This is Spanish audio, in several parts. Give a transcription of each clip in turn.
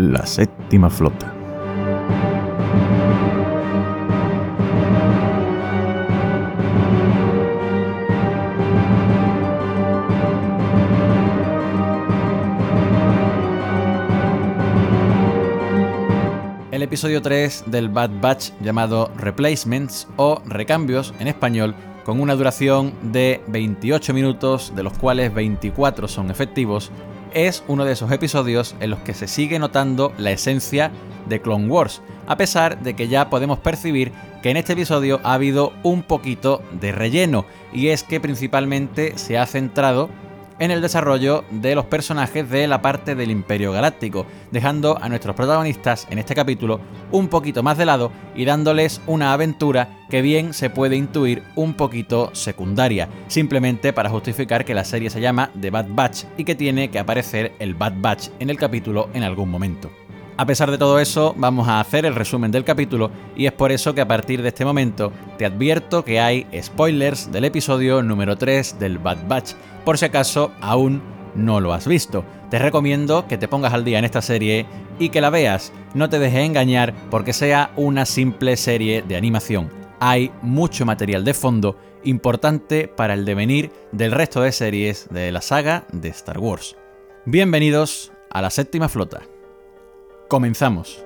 la séptima flota. El episodio 3 del Bad Batch llamado Replacements o Recambios en español con una duración de 28 minutos, de los cuales 24 son efectivos, es uno de esos episodios en los que se sigue notando la esencia de Clone Wars, a pesar de que ya podemos percibir que en este episodio ha habido un poquito de relleno, y es que principalmente se ha centrado en el desarrollo de los personajes de la parte del Imperio Galáctico, dejando a nuestros protagonistas en este capítulo un poquito más de lado y dándoles una aventura que bien se puede intuir un poquito secundaria, simplemente para justificar que la serie se llama The Bad Batch y que tiene que aparecer el Bad Batch en el capítulo en algún momento. A pesar de todo eso, vamos a hacer el resumen del capítulo y es por eso que a partir de este momento te advierto que hay spoilers del episodio número 3 del Bad Batch, por si acaso aún no lo has visto. Te recomiendo que te pongas al día en esta serie y que la veas. No te dejes engañar porque sea una simple serie de animación. Hay mucho material de fondo importante para el devenir del resto de series de la saga de Star Wars. Bienvenidos a la séptima flota. Comenzamos.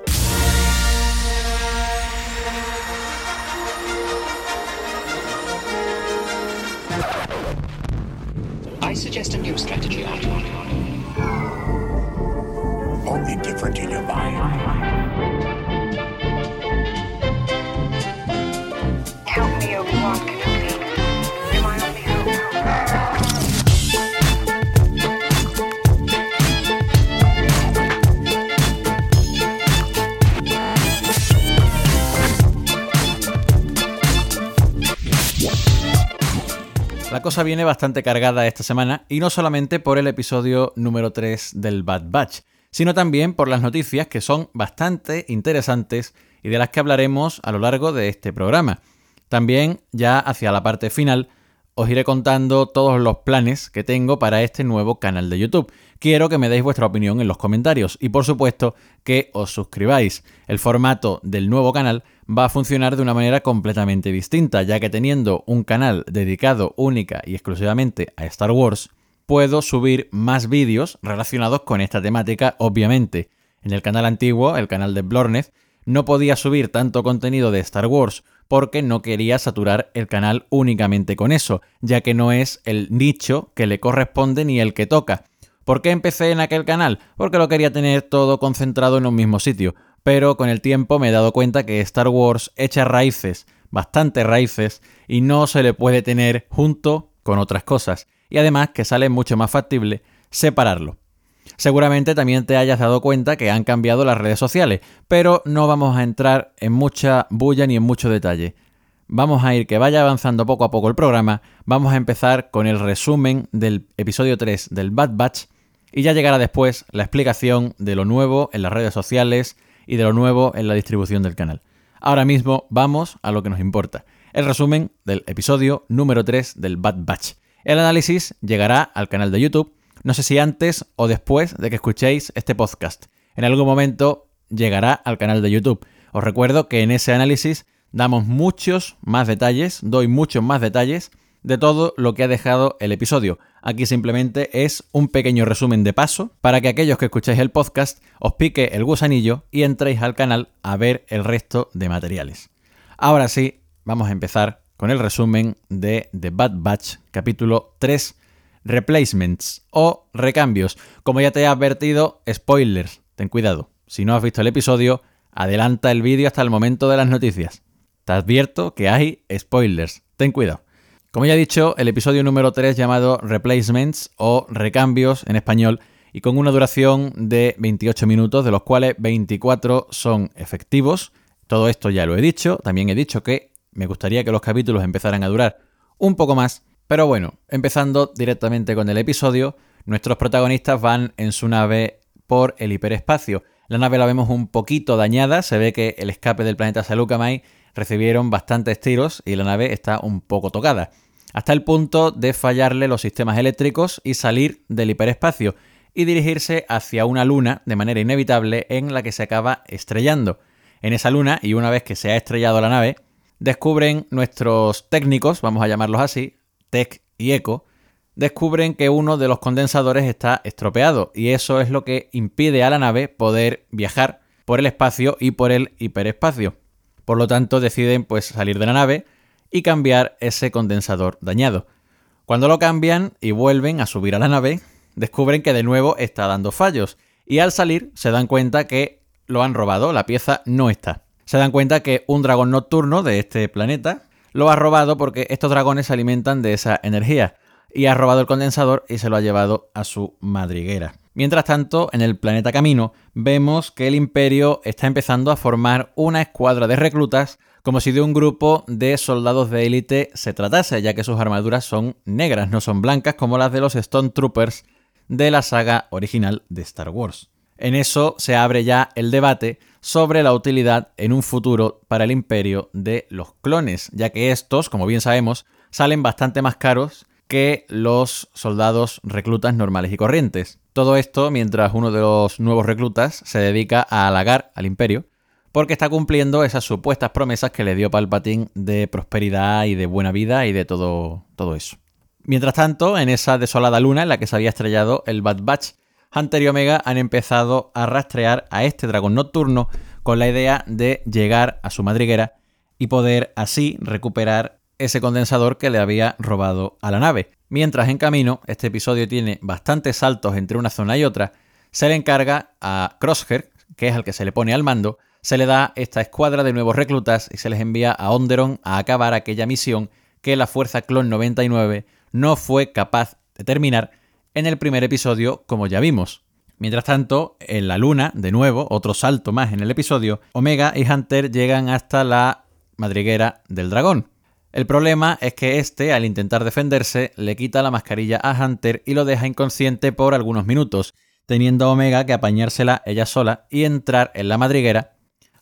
I suggest a new strategy. Only different in your mind. Cosa viene bastante cargada esta semana y no solamente por el episodio número 3 del Bad Batch, sino también por las noticias que son bastante interesantes y de las que hablaremos a lo largo de este programa. También ya hacia la parte final os iré contando todos los planes que tengo para este nuevo canal de YouTube. Quiero que me deis vuestra opinión en los comentarios y por supuesto que os suscribáis. El formato del nuevo canal va a funcionar de una manera completamente distinta, ya que teniendo un canal dedicado única y exclusivamente a Star Wars, puedo subir más vídeos relacionados con esta temática, obviamente. En el canal antiguo, el canal de Blorneth, no podía subir tanto contenido de Star Wars porque no quería saturar el canal únicamente con eso, ya que no es el nicho que le corresponde ni el que toca. ¿Por qué empecé en aquel canal? Porque lo quería tener todo concentrado en un mismo sitio, pero con el tiempo me he dado cuenta que Star Wars echa raíces, bastantes raíces, y no se le puede tener junto con otras cosas, y además que sale mucho más factible separarlo. Seguramente también te hayas dado cuenta que han cambiado las redes sociales, pero no vamos a entrar en mucha bulla ni en mucho detalle. Vamos a ir que vaya avanzando poco a poco el programa, vamos a empezar con el resumen del episodio 3 del Bad Batch y ya llegará después la explicación de lo nuevo en las redes sociales y de lo nuevo en la distribución del canal. Ahora mismo vamos a lo que nos importa, el resumen del episodio número 3 del Bad Batch. El análisis llegará al canal de YouTube no sé si antes o después de que escuchéis este podcast. En algún momento llegará al canal de YouTube. Os recuerdo que en ese análisis damos muchos más detalles, doy muchos más detalles de todo lo que ha dejado el episodio. Aquí simplemente es un pequeño resumen de paso para que aquellos que escucháis el podcast os pique el gusanillo y entréis al canal a ver el resto de materiales. Ahora sí, vamos a empezar con el resumen de The Bad Batch, capítulo 3 replacements o recambios. Como ya te he advertido, spoilers, ten cuidado. Si no has visto el episodio, adelanta el vídeo hasta el momento de las noticias. Te advierto que hay spoilers, ten cuidado. Como ya he dicho, el episodio número 3 llamado Replacements o Recambios en español y con una duración de 28 minutos, de los cuales 24 son efectivos. Todo esto ya lo he dicho. También he dicho que me gustaría que los capítulos empezaran a durar un poco más pero bueno, empezando directamente con el episodio, nuestros protagonistas van en su nave por el hiperespacio. La nave la vemos un poquito dañada, se ve que el escape del planeta Salukami recibieron bastantes tiros y la nave está un poco tocada, hasta el punto de fallarle los sistemas eléctricos y salir del hiperespacio. y dirigirse hacia una luna de manera inevitable en la que se acaba estrellando. En esa luna, y una vez que se ha estrellado la nave, descubren nuestros técnicos, vamos a llamarlos así, Tech y Echo, descubren que uno de los condensadores está estropeado y eso es lo que impide a la nave poder viajar por el espacio y por el hiperespacio. Por lo tanto, deciden pues salir de la nave y cambiar ese condensador dañado. Cuando lo cambian y vuelven a subir a la nave, descubren que de nuevo está dando fallos y al salir se dan cuenta que lo han robado, la pieza no está. Se dan cuenta que un dragón nocturno de este planeta lo ha robado porque estos dragones se alimentan de esa energía y ha robado el condensador y se lo ha llevado a su madriguera. Mientras tanto, en el planeta Camino vemos que el imperio está empezando a formar una escuadra de reclutas como si de un grupo de soldados de élite se tratase, ya que sus armaduras son negras, no son blancas como las de los Stone Troopers de la saga original de Star Wars. En eso se abre ya el debate sobre la utilidad en un futuro para el imperio de los clones, ya que estos, como bien sabemos, salen bastante más caros que los soldados reclutas normales y corrientes. Todo esto mientras uno de los nuevos reclutas se dedica a halagar al imperio porque está cumpliendo esas supuestas promesas que le dio Palpatine de prosperidad y de buena vida y de todo, todo eso. Mientras tanto, en esa desolada luna en la que se había estrellado el Bad Batch, Hunter y Omega han empezado a rastrear a este dragón nocturno con la idea de llegar a su madriguera y poder así recuperar ese condensador que le había robado a la nave. Mientras en camino, este episodio tiene bastantes saltos entre una zona y otra, se le encarga a Crosshair, que es el que se le pone al mando, se le da esta escuadra de nuevos reclutas y se les envía a Onderon a acabar aquella misión que la Fuerza Clon 99 no fue capaz de terminar en el primer episodio, como ya vimos. Mientras tanto, en la Luna, de nuevo, otro salto más en el episodio, Omega y Hunter llegan hasta la madriguera del dragón. El problema es que este, al intentar defenderse, le quita la mascarilla a Hunter y lo deja inconsciente por algunos minutos, teniendo a Omega que apañársela ella sola y entrar en la madriguera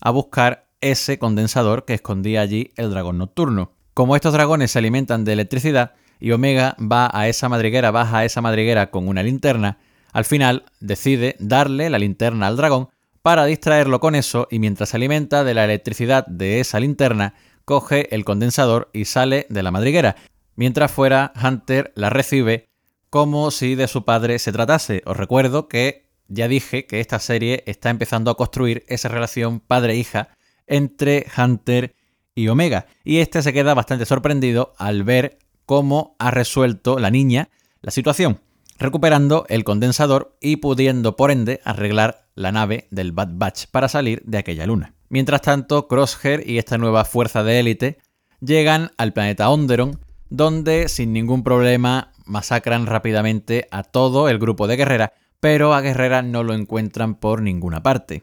a buscar ese condensador que escondía allí el dragón nocturno. Como estos dragones se alimentan de electricidad y Omega va a esa madriguera, baja a esa madriguera con una linterna, al final decide darle la linterna al dragón para distraerlo con eso y mientras se alimenta de la electricidad de esa linterna, coge el condensador y sale de la madriguera. Mientras fuera, Hunter la recibe como si de su padre se tratase. Os recuerdo que ya dije que esta serie está empezando a construir esa relación padre-hija entre Hunter y Omega. Y este se queda bastante sorprendido al ver cómo ha resuelto la niña la situación, recuperando el condensador y pudiendo por ende arreglar la nave del Bad Batch para salir de aquella luna. Mientras tanto, Crosshair y esta nueva fuerza de élite llegan al planeta Onderon, donde sin ningún problema masacran rápidamente a todo el grupo de Guerrera, pero a Guerrera no lo encuentran por ninguna parte.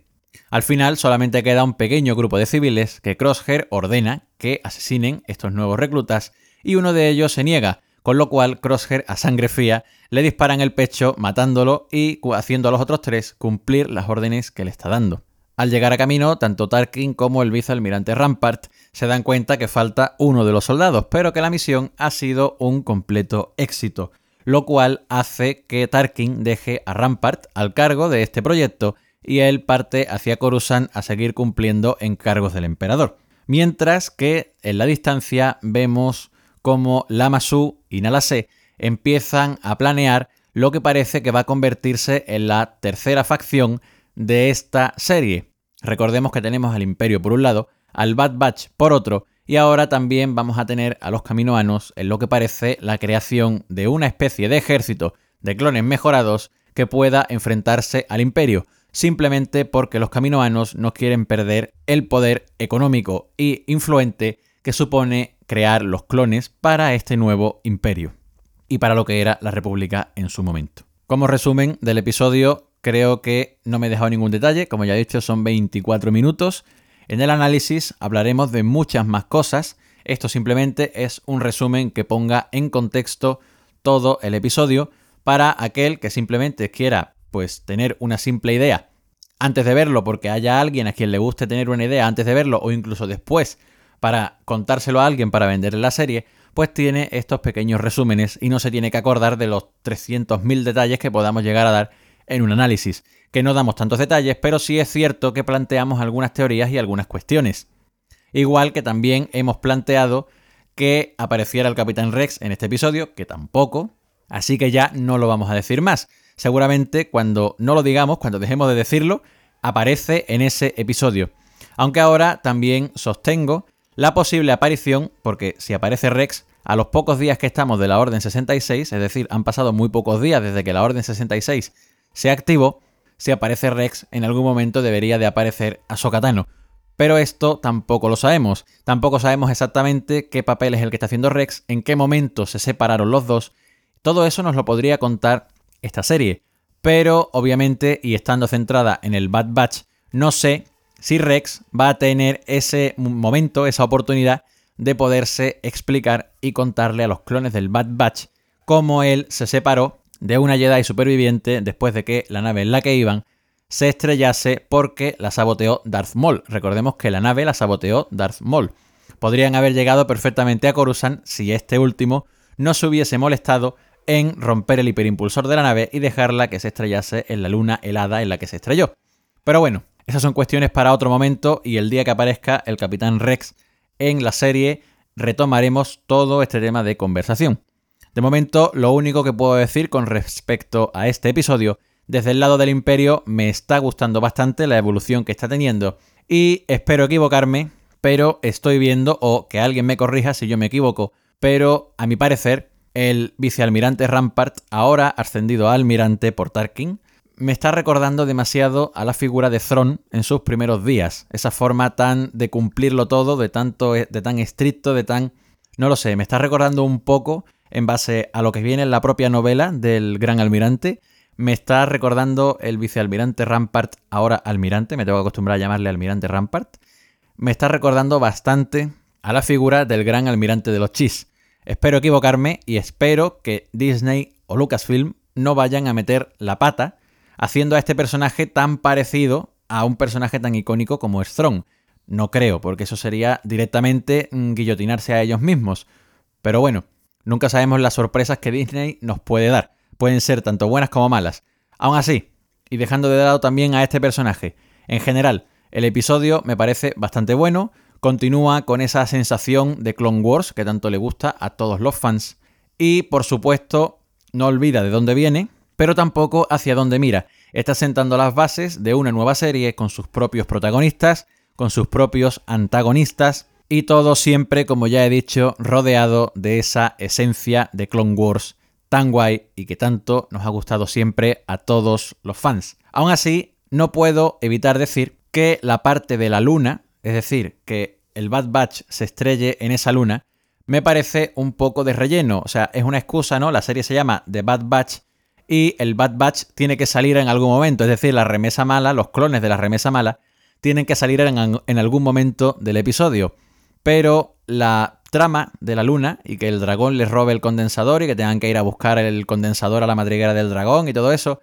Al final solamente queda un pequeño grupo de civiles que Crosshair ordena que asesinen estos nuevos reclutas y uno de ellos se niega, con lo cual Crosshair a sangre fría le dispara en el pecho matándolo y haciendo a los otros tres cumplir las órdenes que le está dando. Al llegar a camino, tanto Tarkin como el vicealmirante Rampart se dan cuenta que falta uno de los soldados, pero que la misión ha sido un completo éxito, lo cual hace que Tarkin deje a Rampart al cargo de este proyecto y él parte hacia Coruscant a seguir cumpliendo encargos del emperador. Mientras que en la distancia vemos como Lama Su y Nala Se empiezan a planear lo que parece que va a convertirse en la tercera facción de esta serie. Recordemos que tenemos al Imperio por un lado, al Bad Batch por otro, y ahora también vamos a tener a los caminoanos en lo que parece la creación de una especie de ejército de clones mejorados que pueda enfrentarse al Imperio, simplemente porque los caminoanos no quieren perder el poder económico y influente que supone crear los clones para este nuevo imperio y para lo que era la República en su momento. Como resumen del episodio, Creo que no me he dejado ningún detalle, como ya he dicho son 24 minutos. En el análisis hablaremos de muchas más cosas. Esto simplemente es un resumen que ponga en contexto todo el episodio para aquel que simplemente quiera pues tener una simple idea antes de verlo porque haya alguien a quien le guste tener una idea antes de verlo o incluso después para contárselo a alguien para venderle la serie, pues tiene estos pequeños resúmenes y no se tiene que acordar de los 300.000 detalles que podamos llegar a dar en un análisis, que no damos tantos detalles, pero sí es cierto que planteamos algunas teorías y algunas cuestiones. Igual que también hemos planteado que apareciera el Capitán Rex en este episodio, que tampoco, así que ya no lo vamos a decir más. Seguramente cuando no lo digamos, cuando dejemos de decirlo, aparece en ese episodio. Aunque ahora también sostengo la posible aparición, porque si aparece Rex, a los pocos días que estamos de la Orden 66, es decir, han pasado muy pocos días desde que la Orden 66 se activó, si aparece Rex, en algún momento debería de aparecer Ahsoka Tano. Pero esto tampoco lo sabemos. Tampoco sabemos exactamente qué papel es el que está haciendo Rex, en qué momento se separaron los dos. Todo eso nos lo podría contar esta serie. Pero obviamente, y estando centrada en el Bad Batch, no sé si Rex va a tener ese momento, esa oportunidad de poderse explicar y contarle a los clones del Bad Batch cómo él se separó de una Jedi superviviente después de que la nave en la que iban se estrellase porque la saboteó Darth Maul. Recordemos que la nave la saboteó Darth Maul. Podrían haber llegado perfectamente a Coruscant si este último no se hubiese molestado en romper el hiperimpulsor de la nave y dejarla que se estrellase en la luna helada en la que se estrelló. Pero bueno, esas son cuestiones para otro momento y el día que aparezca el Capitán Rex en la serie retomaremos todo este tema de conversación. De momento, lo único que puedo decir con respecto a este episodio, desde el lado del imperio me está gustando bastante la evolución que está teniendo y espero equivocarme, pero estoy viendo, o que alguien me corrija si yo me equivoco, pero a mi parecer el vicealmirante Rampart, ahora ascendido a almirante por Tarkin, me está recordando demasiado a la figura de Thron en sus primeros días. Esa forma tan de cumplirlo todo, de tanto de tan estricto, de tan no lo sé, me está recordando un poco en base a lo que viene en la propia novela del Gran Almirante. Me está recordando el vicealmirante Rampart, ahora almirante, me tengo que acostumbrar a llamarle almirante Rampart. Me está recordando bastante a la figura del gran almirante de los Chis. Espero equivocarme y espero que Disney o Lucasfilm no vayan a meter la pata haciendo a este personaje tan parecido a un personaje tan icónico como Thrawn. No creo, porque eso sería directamente mm, guillotinarse a ellos mismos. Pero bueno, nunca sabemos las sorpresas que Disney nos puede dar. Pueden ser tanto buenas como malas. Aún así, y dejando de lado también a este personaje, en general, el episodio me parece bastante bueno, continúa con esa sensación de Clone Wars que tanto le gusta a todos los fans, y por supuesto, no olvida de dónde viene, pero tampoco hacia dónde mira. Está sentando las bases de una nueva serie con sus propios protagonistas, con sus propios antagonistas, y todo siempre, como ya he dicho, rodeado de esa esencia de Clone Wars tan guay y que tanto nos ha gustado siempre a todos los fans. Aún así, no puedo evitar decir que la parte de la luna, es decir, que el Bad Batch se estrelle en esa luna, me parece un poco de relleno. O sea, es una excusa, ¿no? La serie se llama The Bad Batch y el Bad Batch tiene que salir en algún momento. Es decir, la remesa mala, los clones de la remesa mala, tienen que salir en, algún momento del episodio. Pero la trama de la luna y que el dragón les robe el condensador y que tengan que ir a buscar el condensador a la madriguera del dragón y todo eso,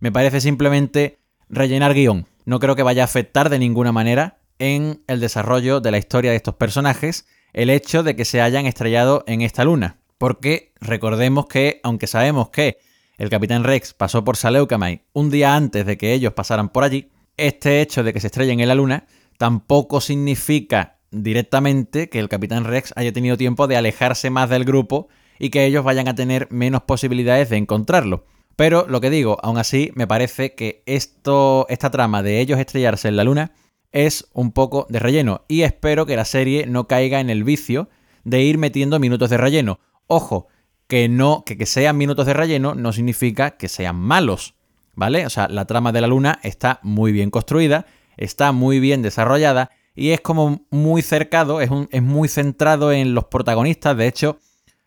me parece simplemente rellenar guion. No creo que vaya a afectar de ninguna manera en el desarrollo de la historia de estos personajes el hecho de que se hayan estrellado en esta luna. Porque recordemos que, aunque sabemos que el Capitán Rex pasó por Saleucamay un día antes de que ellos pasaran por allí, este hecho de que se estrellen en la Luna tampoco significa directamente que el Capitán Rex haya tenido tiempo de alejarse más del grupo y que ellos vayan a tener menos posibilidades de encontrarlo. Pero lo que digo, aún así, me parece que esto, esta trama de ellos estrellarse en la Luna es un poco de relleno y espero que la serie no caiga en el vicio de ir metiendo minutos de relleno. Ojo, que no, que, que sean minutos de relleno no significa que sean malos, ¿vale? O sea, la trama de la luna está muy bien construida, está muy bien desarrollada y es como muy cercado, es, es muy centrado en los protagonistas. De hecho,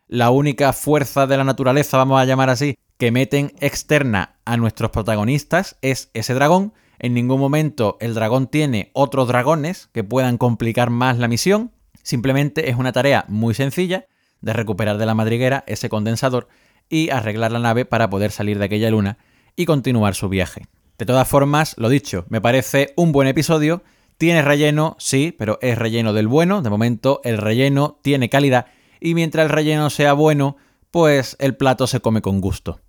la única fuerza de la naturaleza, vamos a llamar así, que meten externa a nuestros protagonistas es ese dragón. En ningún momento el dragón tiene otros dragones que puedan complicar más la misión. Simplemente es una tarea muy sencilla de recuperar de la madriguera ese condensador y arreglar la nave para poder salir de aquella luna y continuar su viaje. De todas formas, lo dicho, me parece un buen episodio. Tiene relleno, sí, pero es relleno del bueno. De momento el relleno tiene calidad y mientras el relleno sea bueno, pues el plato se come con gusto.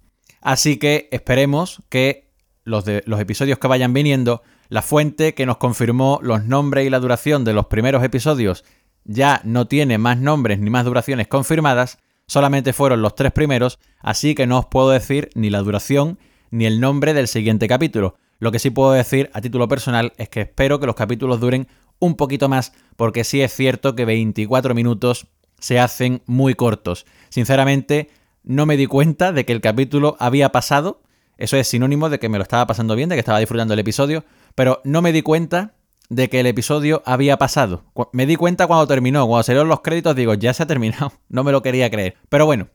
Así que esperemos que los, de, los episodios que vayan viniendo, la fuente que nos confirmó los nombres y la duración de los primeros episodios ya no tiene más nombres ni más duraciones confirmadas, solamente fueron los tres primeros, así que no os puedo decir ni la duración ni el nombre del siguiente capítulo. Lo que sí puedo decir a título personal es que espero que los capítulos duren un poquito más, porque sí es cierto que 24 minutos se hacen muy cortos. Sinceramente, no me di cuenta de que el capítulo había pasado. Eso es sinónimo de que me lo estaba pasando bien, de que estaba disfrutando el episodio, pero no me di cuenta de que el episodio había pasado. Me di cuenta cuando terminó, cuando salieron los créditos, digo, ya se ha terminado. No me lo quería creer. Pero bueno,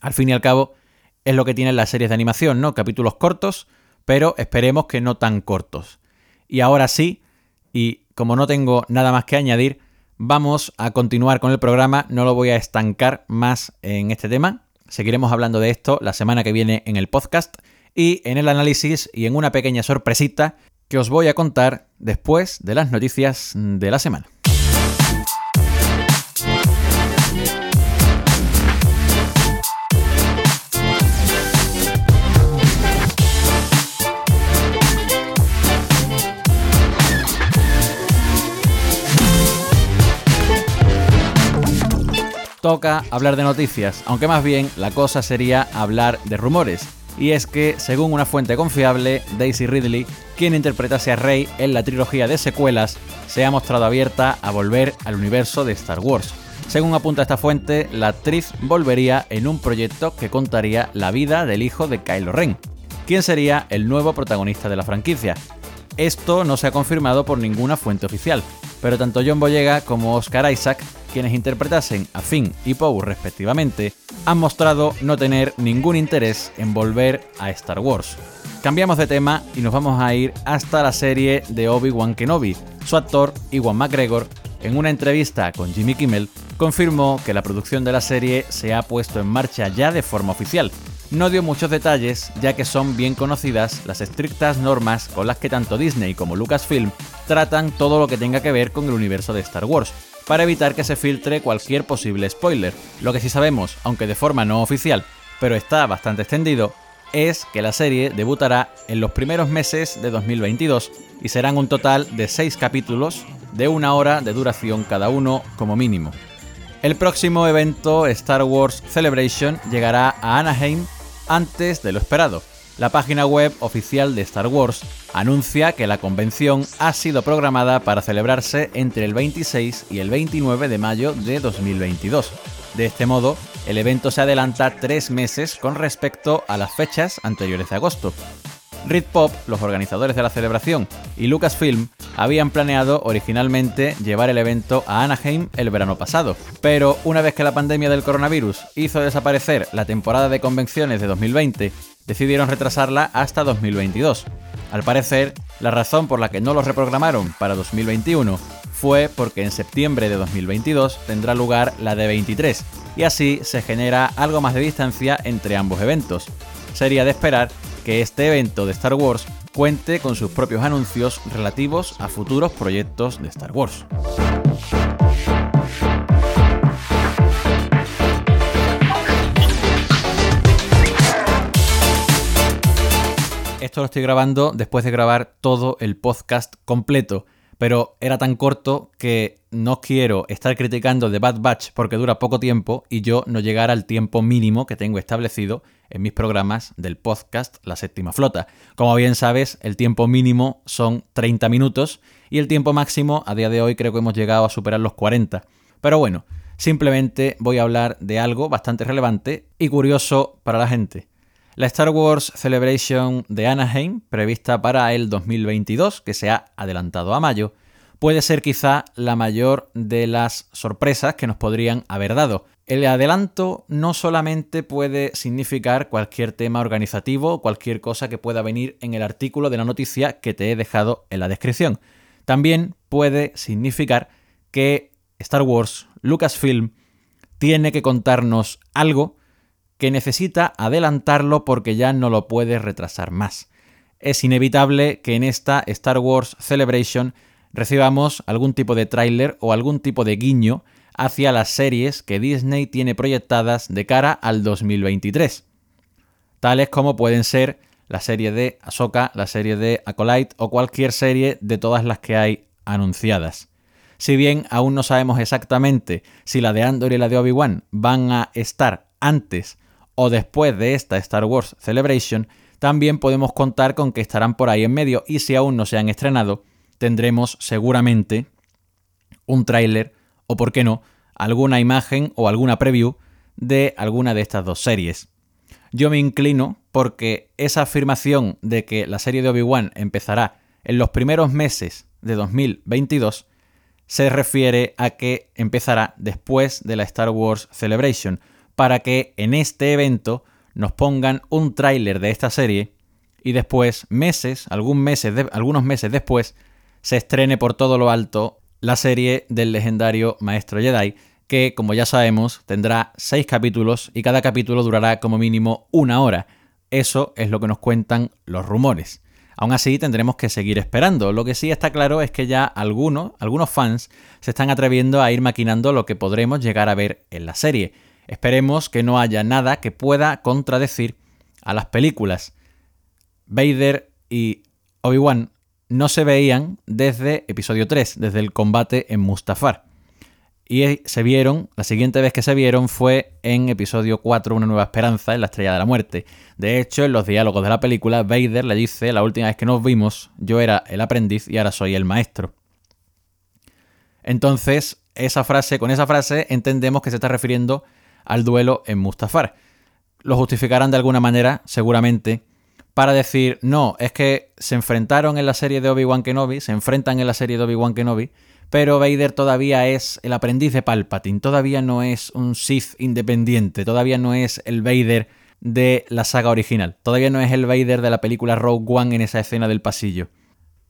al fin y al cabo, es lo que tienen las series de animación, ¿no? Capítulos cortos, pero esperemos que no tan cortos. Y ahora sí, y como no tengo nada más que añadir, vamos a continuar con el programa. No lo voy a estancar más en este tema. Seguiremos hablando de esto la semana que viene en el podcast y en el análisis y en una pequeña sorpresita que os voy a contar después de las noticias de la semana. Toca hablar de noticias, aunque más bien la cosa sería hablar de rumores y es que, según una fuente confiable, Daisy Ridley, quien interpretase a Rey en la trilogía de secuelas, se ha mostrado abierta a volver al universo de Star Wars. Según apunta esta fuente, la actriz volvería en un proyecto que contaría la vida del hijo de Kylo Ren, quien sería el nuevo protagonista de la franquicia. Esto no se ha confirmado por ninguna fuente oficial, pero tanto John Boyega como Oscar Isaac, quienes interpretasen a Finn y Poe respectivamente, han mostrado no tener ningún interés en volver a Star Wars. Cambiamos de tema y nos vamos a ir hasta la serie de Obi-Wan Kenobi. Su actor, Iwan McGregor, en una entrevista con Jimmy Kimmel, confirmó que la producción de la serie se ha puesto en marcha ya de forma oficial. No dio muchos detalles, ya que son bien conocidas las estrictas normas con las que tanto Disney como Lucasfilm tratan todo lo que tenga que ver con el universo de Star Wars, para evitar que se filtre cualquier posible spoiler. Lo que sí sabemos, aunque de forma no oficial, pero está bastante extendido, es que la serie debutará en los primeros meses de 2022 y serán un total de 6 capítulos de una hora de duración cada uno como mínimo. El próximo evento Star Wars Celebration llegará a Anaheim antes de lo esperado. La página web oficial de Star Wars anuncia que la convención ha sido programada para celebrarse entre el 26 y el 29 de mayo de 2022. De este modo, el evento se adelanta tres meses con respecto a las fechas anteriores de agosto. Red Pop, los organizadores de la celebración, y Lucasfilm habían planeado originalmente llevar el evento a Anaheim el verano pasado, pero una vez que la pandemia del coronavirus hizo desaparecer la temporada de convenciones de 2020 decidieron retrasarla hasta 2022. Al parecer, la razón por la que no los reprogramaron para 2021 fue porque en septiembre de 2022 tendrá lugar la de 23 y así se genera algo más de distancia entre ambos eventos. Sería de esperar que este evento de Star Wars cuente con sus propios anuncios relativos a futuros proyectos de Star Wars. Esto lo estoy grabando después de grabar todo el podcast completo, pero era tan corto que no quiero estar criticando The Bad Batch porque dura poco tiempo y yo no llegar al tiempo mínimo que tengo establecido en mis programas del podcast La Séptima Flota. Como bien sabes, el tiempo mínimo son 30 minutos y el tiempo máximo a día de hoy creo que hemos llegado a superar los 40. Pero bueno, simplemente voy a hablar de algo bastante relevante y curioso para la gente. La Star Wars Celebration de Anaheim, prevista para el 2022, que se ha adelantado a mayo, puede ser quizá la mayor de las sorpresas que nos podrían haber dado. El adelanto no solamente puede significar cualquier tema organizativo, cualquier cosa que pueda venir en el artículo de la noticia que te he dejado en la descripción. También puede significar que Star Wars, Lucasfilm, tiene que contarnos algo que necesita adelantarlo porque ya no lo puede retrasar más. Es inevitable que en esta Star Wars Celebration recibamos algún tipo de tráiler o algún tipo de guiño hacia las series que Disney tiene proyectadas de cara al 2023, tales como pueden ser la serie de Ahsoka, la serie de Acolyte o cualquier serie de todas las que hay anunciadas. Si bien aún no sabemos exactamente si la de Andor y la de Obi-Wan van a estar antes o después de esta Star Wars Celebration, también podemos contar con que estarán por ahí en medio y si aún no se han estrenado, tendremos seguramente un tráiler o, por qué no, alguna imagen o alguna preview de alguna de estas dos series. Yo me inclino porque esa afirmación de que la serie de Obi-Wan empezará en los primeros meses de 2022 se refiere a que empezará después de la Star Wars Celebration, para que en este evento nos pongan un tráiler de esta serie y después, meses, algún meses algunos meses después, se estrene por todo lo alto la serie del legendario Maestro Jedi, que, como ya sabemos, tendrá seis capítulos y cada capítulo durará como mínimo una hora. Eso es lo que nos cuentan los rumores. Aún así, tendremos que seguir esperando. Lo que sí está claro es que ya algunos, algunos fans se están atreviendo a ir maquinando lo que podremos llegar a ver en la serie. Esperemos que no haya nada que pueda contradecir a las películas. Vader y Obi-Wan no se veían desde episodio 3, desde el combate en Mustafar. Y se vieron, la siguiente vez que se vieron fue en episodio 4, Una nueva esperanza, en la estrella de la muerte. De hecho, en los diálogos de la película, Vader le dice, la última vez que nos vimos, yo era el aprendiz y ahora soy el maestro. Entonces, esa frase, con esa frase entendemos que se está refiriendo al duelo en Mustafar. Lo justificarán de alguna manera, seguramente, para decir, no, es que se enfrentaron en la serie de Obi-Wan Kenobi, se enfrentan en la serie de Obi-Wan Kenobi, pero Vader todavía es el aprendiz de Palpatine, todavía no es un Sith independiente, todavía no es el Vader de la saga original, todavía no es el Vader de la película Rogue One en esa escena del pasillo.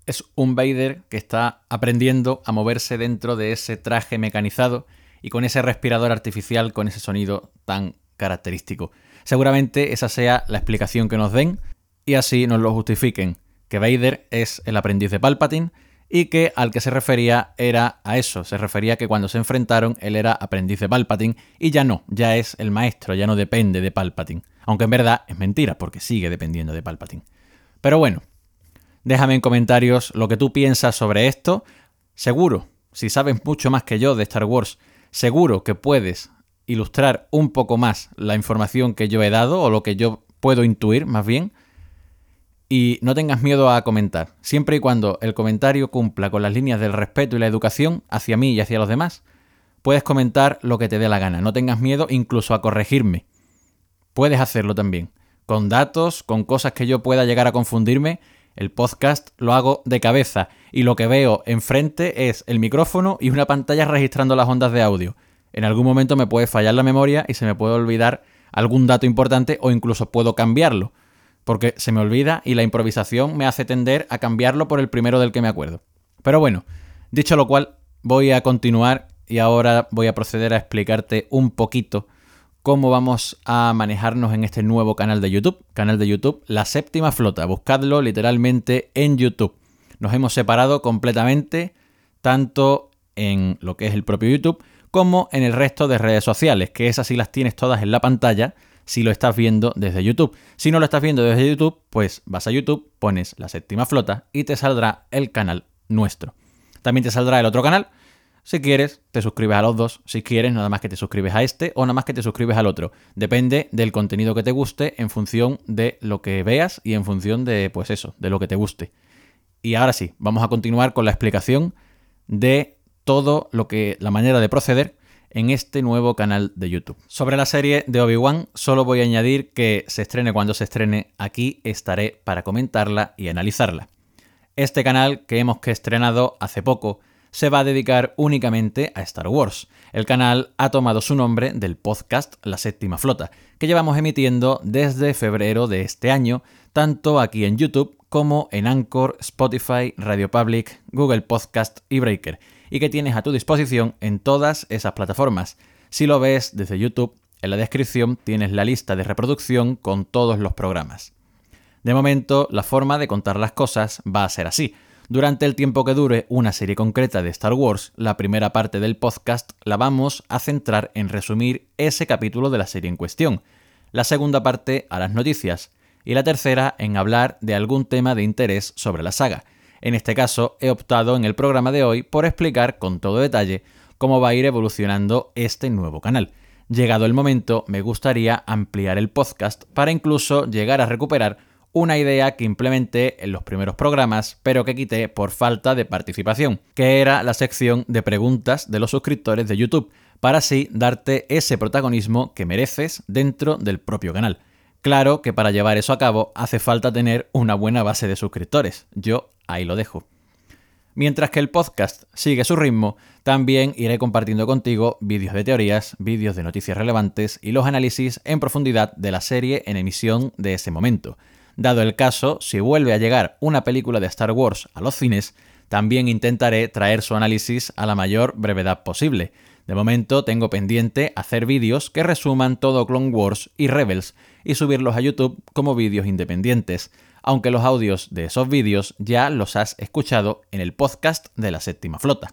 Es un Vader que está aprendiendo a moverse dentro de ese traje mecanizado y con ese respirador artificial con ese sonido tan característico. Seguramente esa sea la explicación que nos den y así nos lo justifiquen, que Vader es el aprendiz de Palpatine y que al que se refería era a eso, se refería que cuando se enfrentaron él era aprendiz de Palpatine y ya no, ya es el maestro, ya no depende de Palpatine, aunque en verdad es mentira porque sigue dependiendo de Palpatine. Pero bueno, déjame en comentarios lo que tú piensas sobre esto, seguro, si sabes mucho más que yo de Star Wars, seguro que puedes ilustrar un poco más la información que yo he dado o lo que yo puedo intuir más bien y no tengas miedo a comentar, siempre y cuando el comentario cumpla con las líneas del respeto y la educación hacia mí y hacia los demás. Puedes comentar lo que te dé la gana, no tengas miedo incluso a corregirme. Puedes hacerlo también. Con datos, con cosas que yo pueda llegar a confundirme, el podcast lo hago de cabeza y lo que veo enfrente es el micrófono y una pantalla registrando las ondas de audio. En algún momento me puede fallar la memoria y se me puede olvidar algún dato importante o incluso puedo cambiarlo porque se me olvida y la improvisación me hace tender a cambiarlo por el primero del que me acuerdo. Pero bueno, dicho lo cual, voy a continuar y ahora voy a proceder a explicarte un poquito cómo vamos a manejarnos en este nuevo canal de YouTube, canal de YouTube La Séptima Flota, buscadlo literalmente en YouTube. Nos hemos separado completamente tanto en lo que es el propio YouTube como en el resto de redes sociales, que esas sí las tienes todas en la pantalla si lo estás viendo desde YouTube. Si no lo estás viendo desde YouTube, pues vas a YouTube, pones la séptima flota y te saldrá el canal nuestro. También te saldrá el otro canal. Si quieres, te suscribes a los dos. Si quieres, nada más que te suscribes a este o nada más que te suscribes al otro. Depende del contenido que te guste en función de lo que veas y en función de, pues eso, de lo que te guste. Y ahora sí, vamos a continuar con la explicación de todo lo que, la manera de proceder en este nuevo canal de YouTube. Sobre la serie de Obi-Wan, solo voy a añadir que se estrene cuando se estrene, aquí estaré para comentarla y analizarla. Este canal que hemos que estrenado hace poco se va a dedicar únicamente a Star Wars. El canal ha tomado su nombre del podcast La Séptima Flota, que llevamos emitiendo desde febrero de este año, tanto aquí en YouTube como en Anchor, Spotify, Radio Public, Google Podcast y Breaker y que tienes a tu disposición en todas esas plataformas. Si lo ves desde YouTube, en la descripción tienes la lista de reproducción con todos los programas. De momento, la forma de contar las cosas va a ser así. Durante el tiempo que dure una serie concreta de Star Wars, la primera parte del podcast la vamos a centrar en resumir ese capítulo de la serie en cuestión. La segunda parte a las noticias. y la tercera en hablar de algún tema de interés sobre la saga. En este caso, he optado en el programa de hoy por explicar con todo detalle cómo va a ir evolucionando este nuevo canal. Llegado el momento, me gustaría ampliar el podcast para incluso llegar a recuperar una idea que implementé en los primeros programas, pero que quité por falta de participación, que era la sección de preguntas de los suscriptores de YouTube, para así darte ese protagonismo que mereces dentro del propio canal. Claro que para llevar eso a cabo hace falta tener una buena base de suscriptores. Yo ahí lo dejo. Mientras que el podcast sigue su ritmo, también iré compartiendo contigo vídeos de teorías, vídeos de noticias relevantes y los análisis en profundidad de la serie en emisión de ese momento. Dado el caso, si vuelve a llegar una película de Star Wars a los cines, también intentaré traer su análisis a la mayor brevedad posible. De momento tengo pendiente hacer vídeos que resuman todo Clone Wars y Rebels y subirlos a YouTube como vídeos independientes aunque los audios de esos vídeos ya los has escuchado en el podcast de la séptima flota.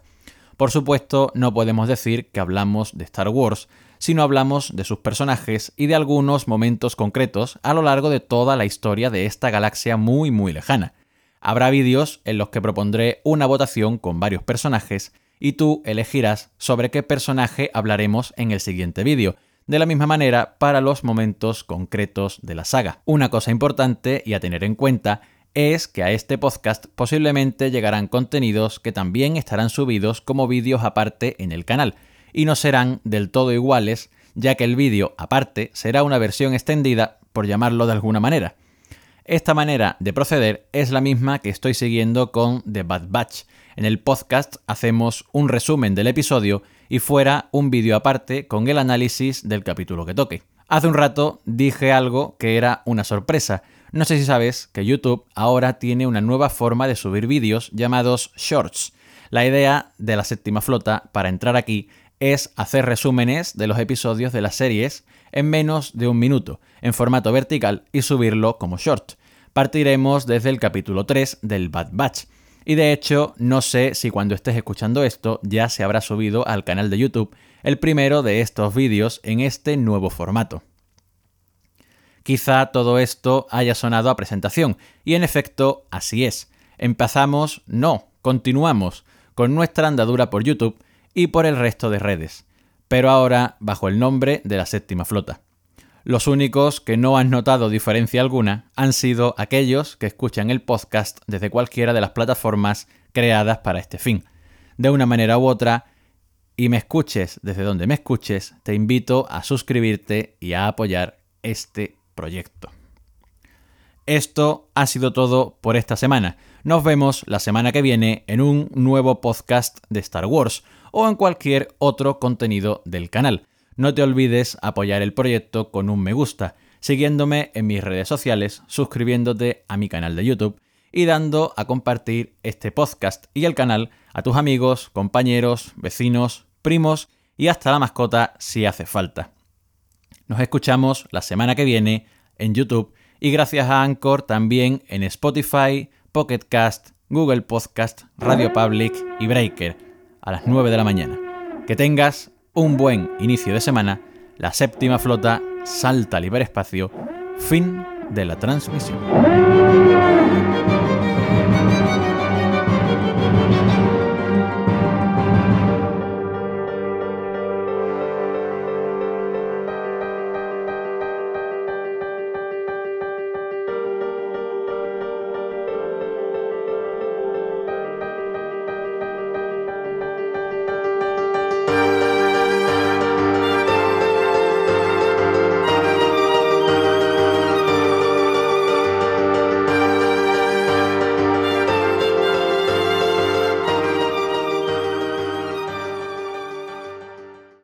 Por supuesto, no podemos decir que hablamos de Star Wars, sino hablamos de sus personajes y de algunos momentos concretos a lo largo de toda la historia de esta galaxia muy muy lejana. Habrá vídeos en los que propondré una votación con varios personajes y tú elegirás sobre qué personaje hablaremos en el siguiente vídeo, de la misma manera para los momentos concretos de la saga. Una cosa importante y a tener en cuenta es que a este podcast posiblemente llegarán contenidos que también estarán subidos como vídeos aparte en el canal, y no serán del todo iguales, ya que el vídeo aparte será una versión extendida, por llamarlo de alguna manera. Esta manera de proceder es la misma que estoy siguiendo con The Bad Batch. En el podcast hacemos un resumen del episodio y fuera un vídeo aparte con el análisis del capítulo que toque. Hace un rato dije algo que era una sorpresa. No sé si sabes que YouTube ahora tiene una nueva forma de subir vídeos llamados Shorts. La idea de la séptima flota para entrar aquí es hacer resúmenes de los episodios de las series en menos de un minuto, en formato vertical y subirlo como short. Partiremos desde el capítulo 3 del Bad Batch. Y de hecho, no sé si cuando estés escuchando esto ya se habrá subido al canal de YouTube el primero de estos vídeos en este nuevo formato. Quizá todo esto haya sonado a presentación, y en efecto, así es. Empezamos, no, continuamos con nuestra andadura por YouTube y por el resto de redes, pero ahora bajo el nombre de la séptima flota. Los únicos que no han notado diferencia alguna han sido aquellos que escuchan el podcast desde cualquiera de las plataformas creadas para este fin. De una manera u otra, y me escuches desde donde me escuches, te invito a suscribirte y a apoyar este proyecto. Esto ha sido todo por esta semana. Nos vemos la semana que viene en un nuevo podcast de Star Wars o en cualquier otro contenido del canal. No te olvides apoyar el proyecto con un me gusta, siguiéndome en mis redes sociales, suscribiéndote a mi canal de YouTube y dando a compartir este podcast y el canal a tus amigos, compañeros, vecinos, primos y hasta la mascota si hace falta. Nos escuchamos la semana que viene en YouTube y gracias a Anchor también en Spotify, Pocket Cast, Google Podcast, Radio Public y Breaker a las 9 de la mañana. Que tengas un buen inicio de semana, la séptima flota salta al hiperespacio, fin de la transmisión.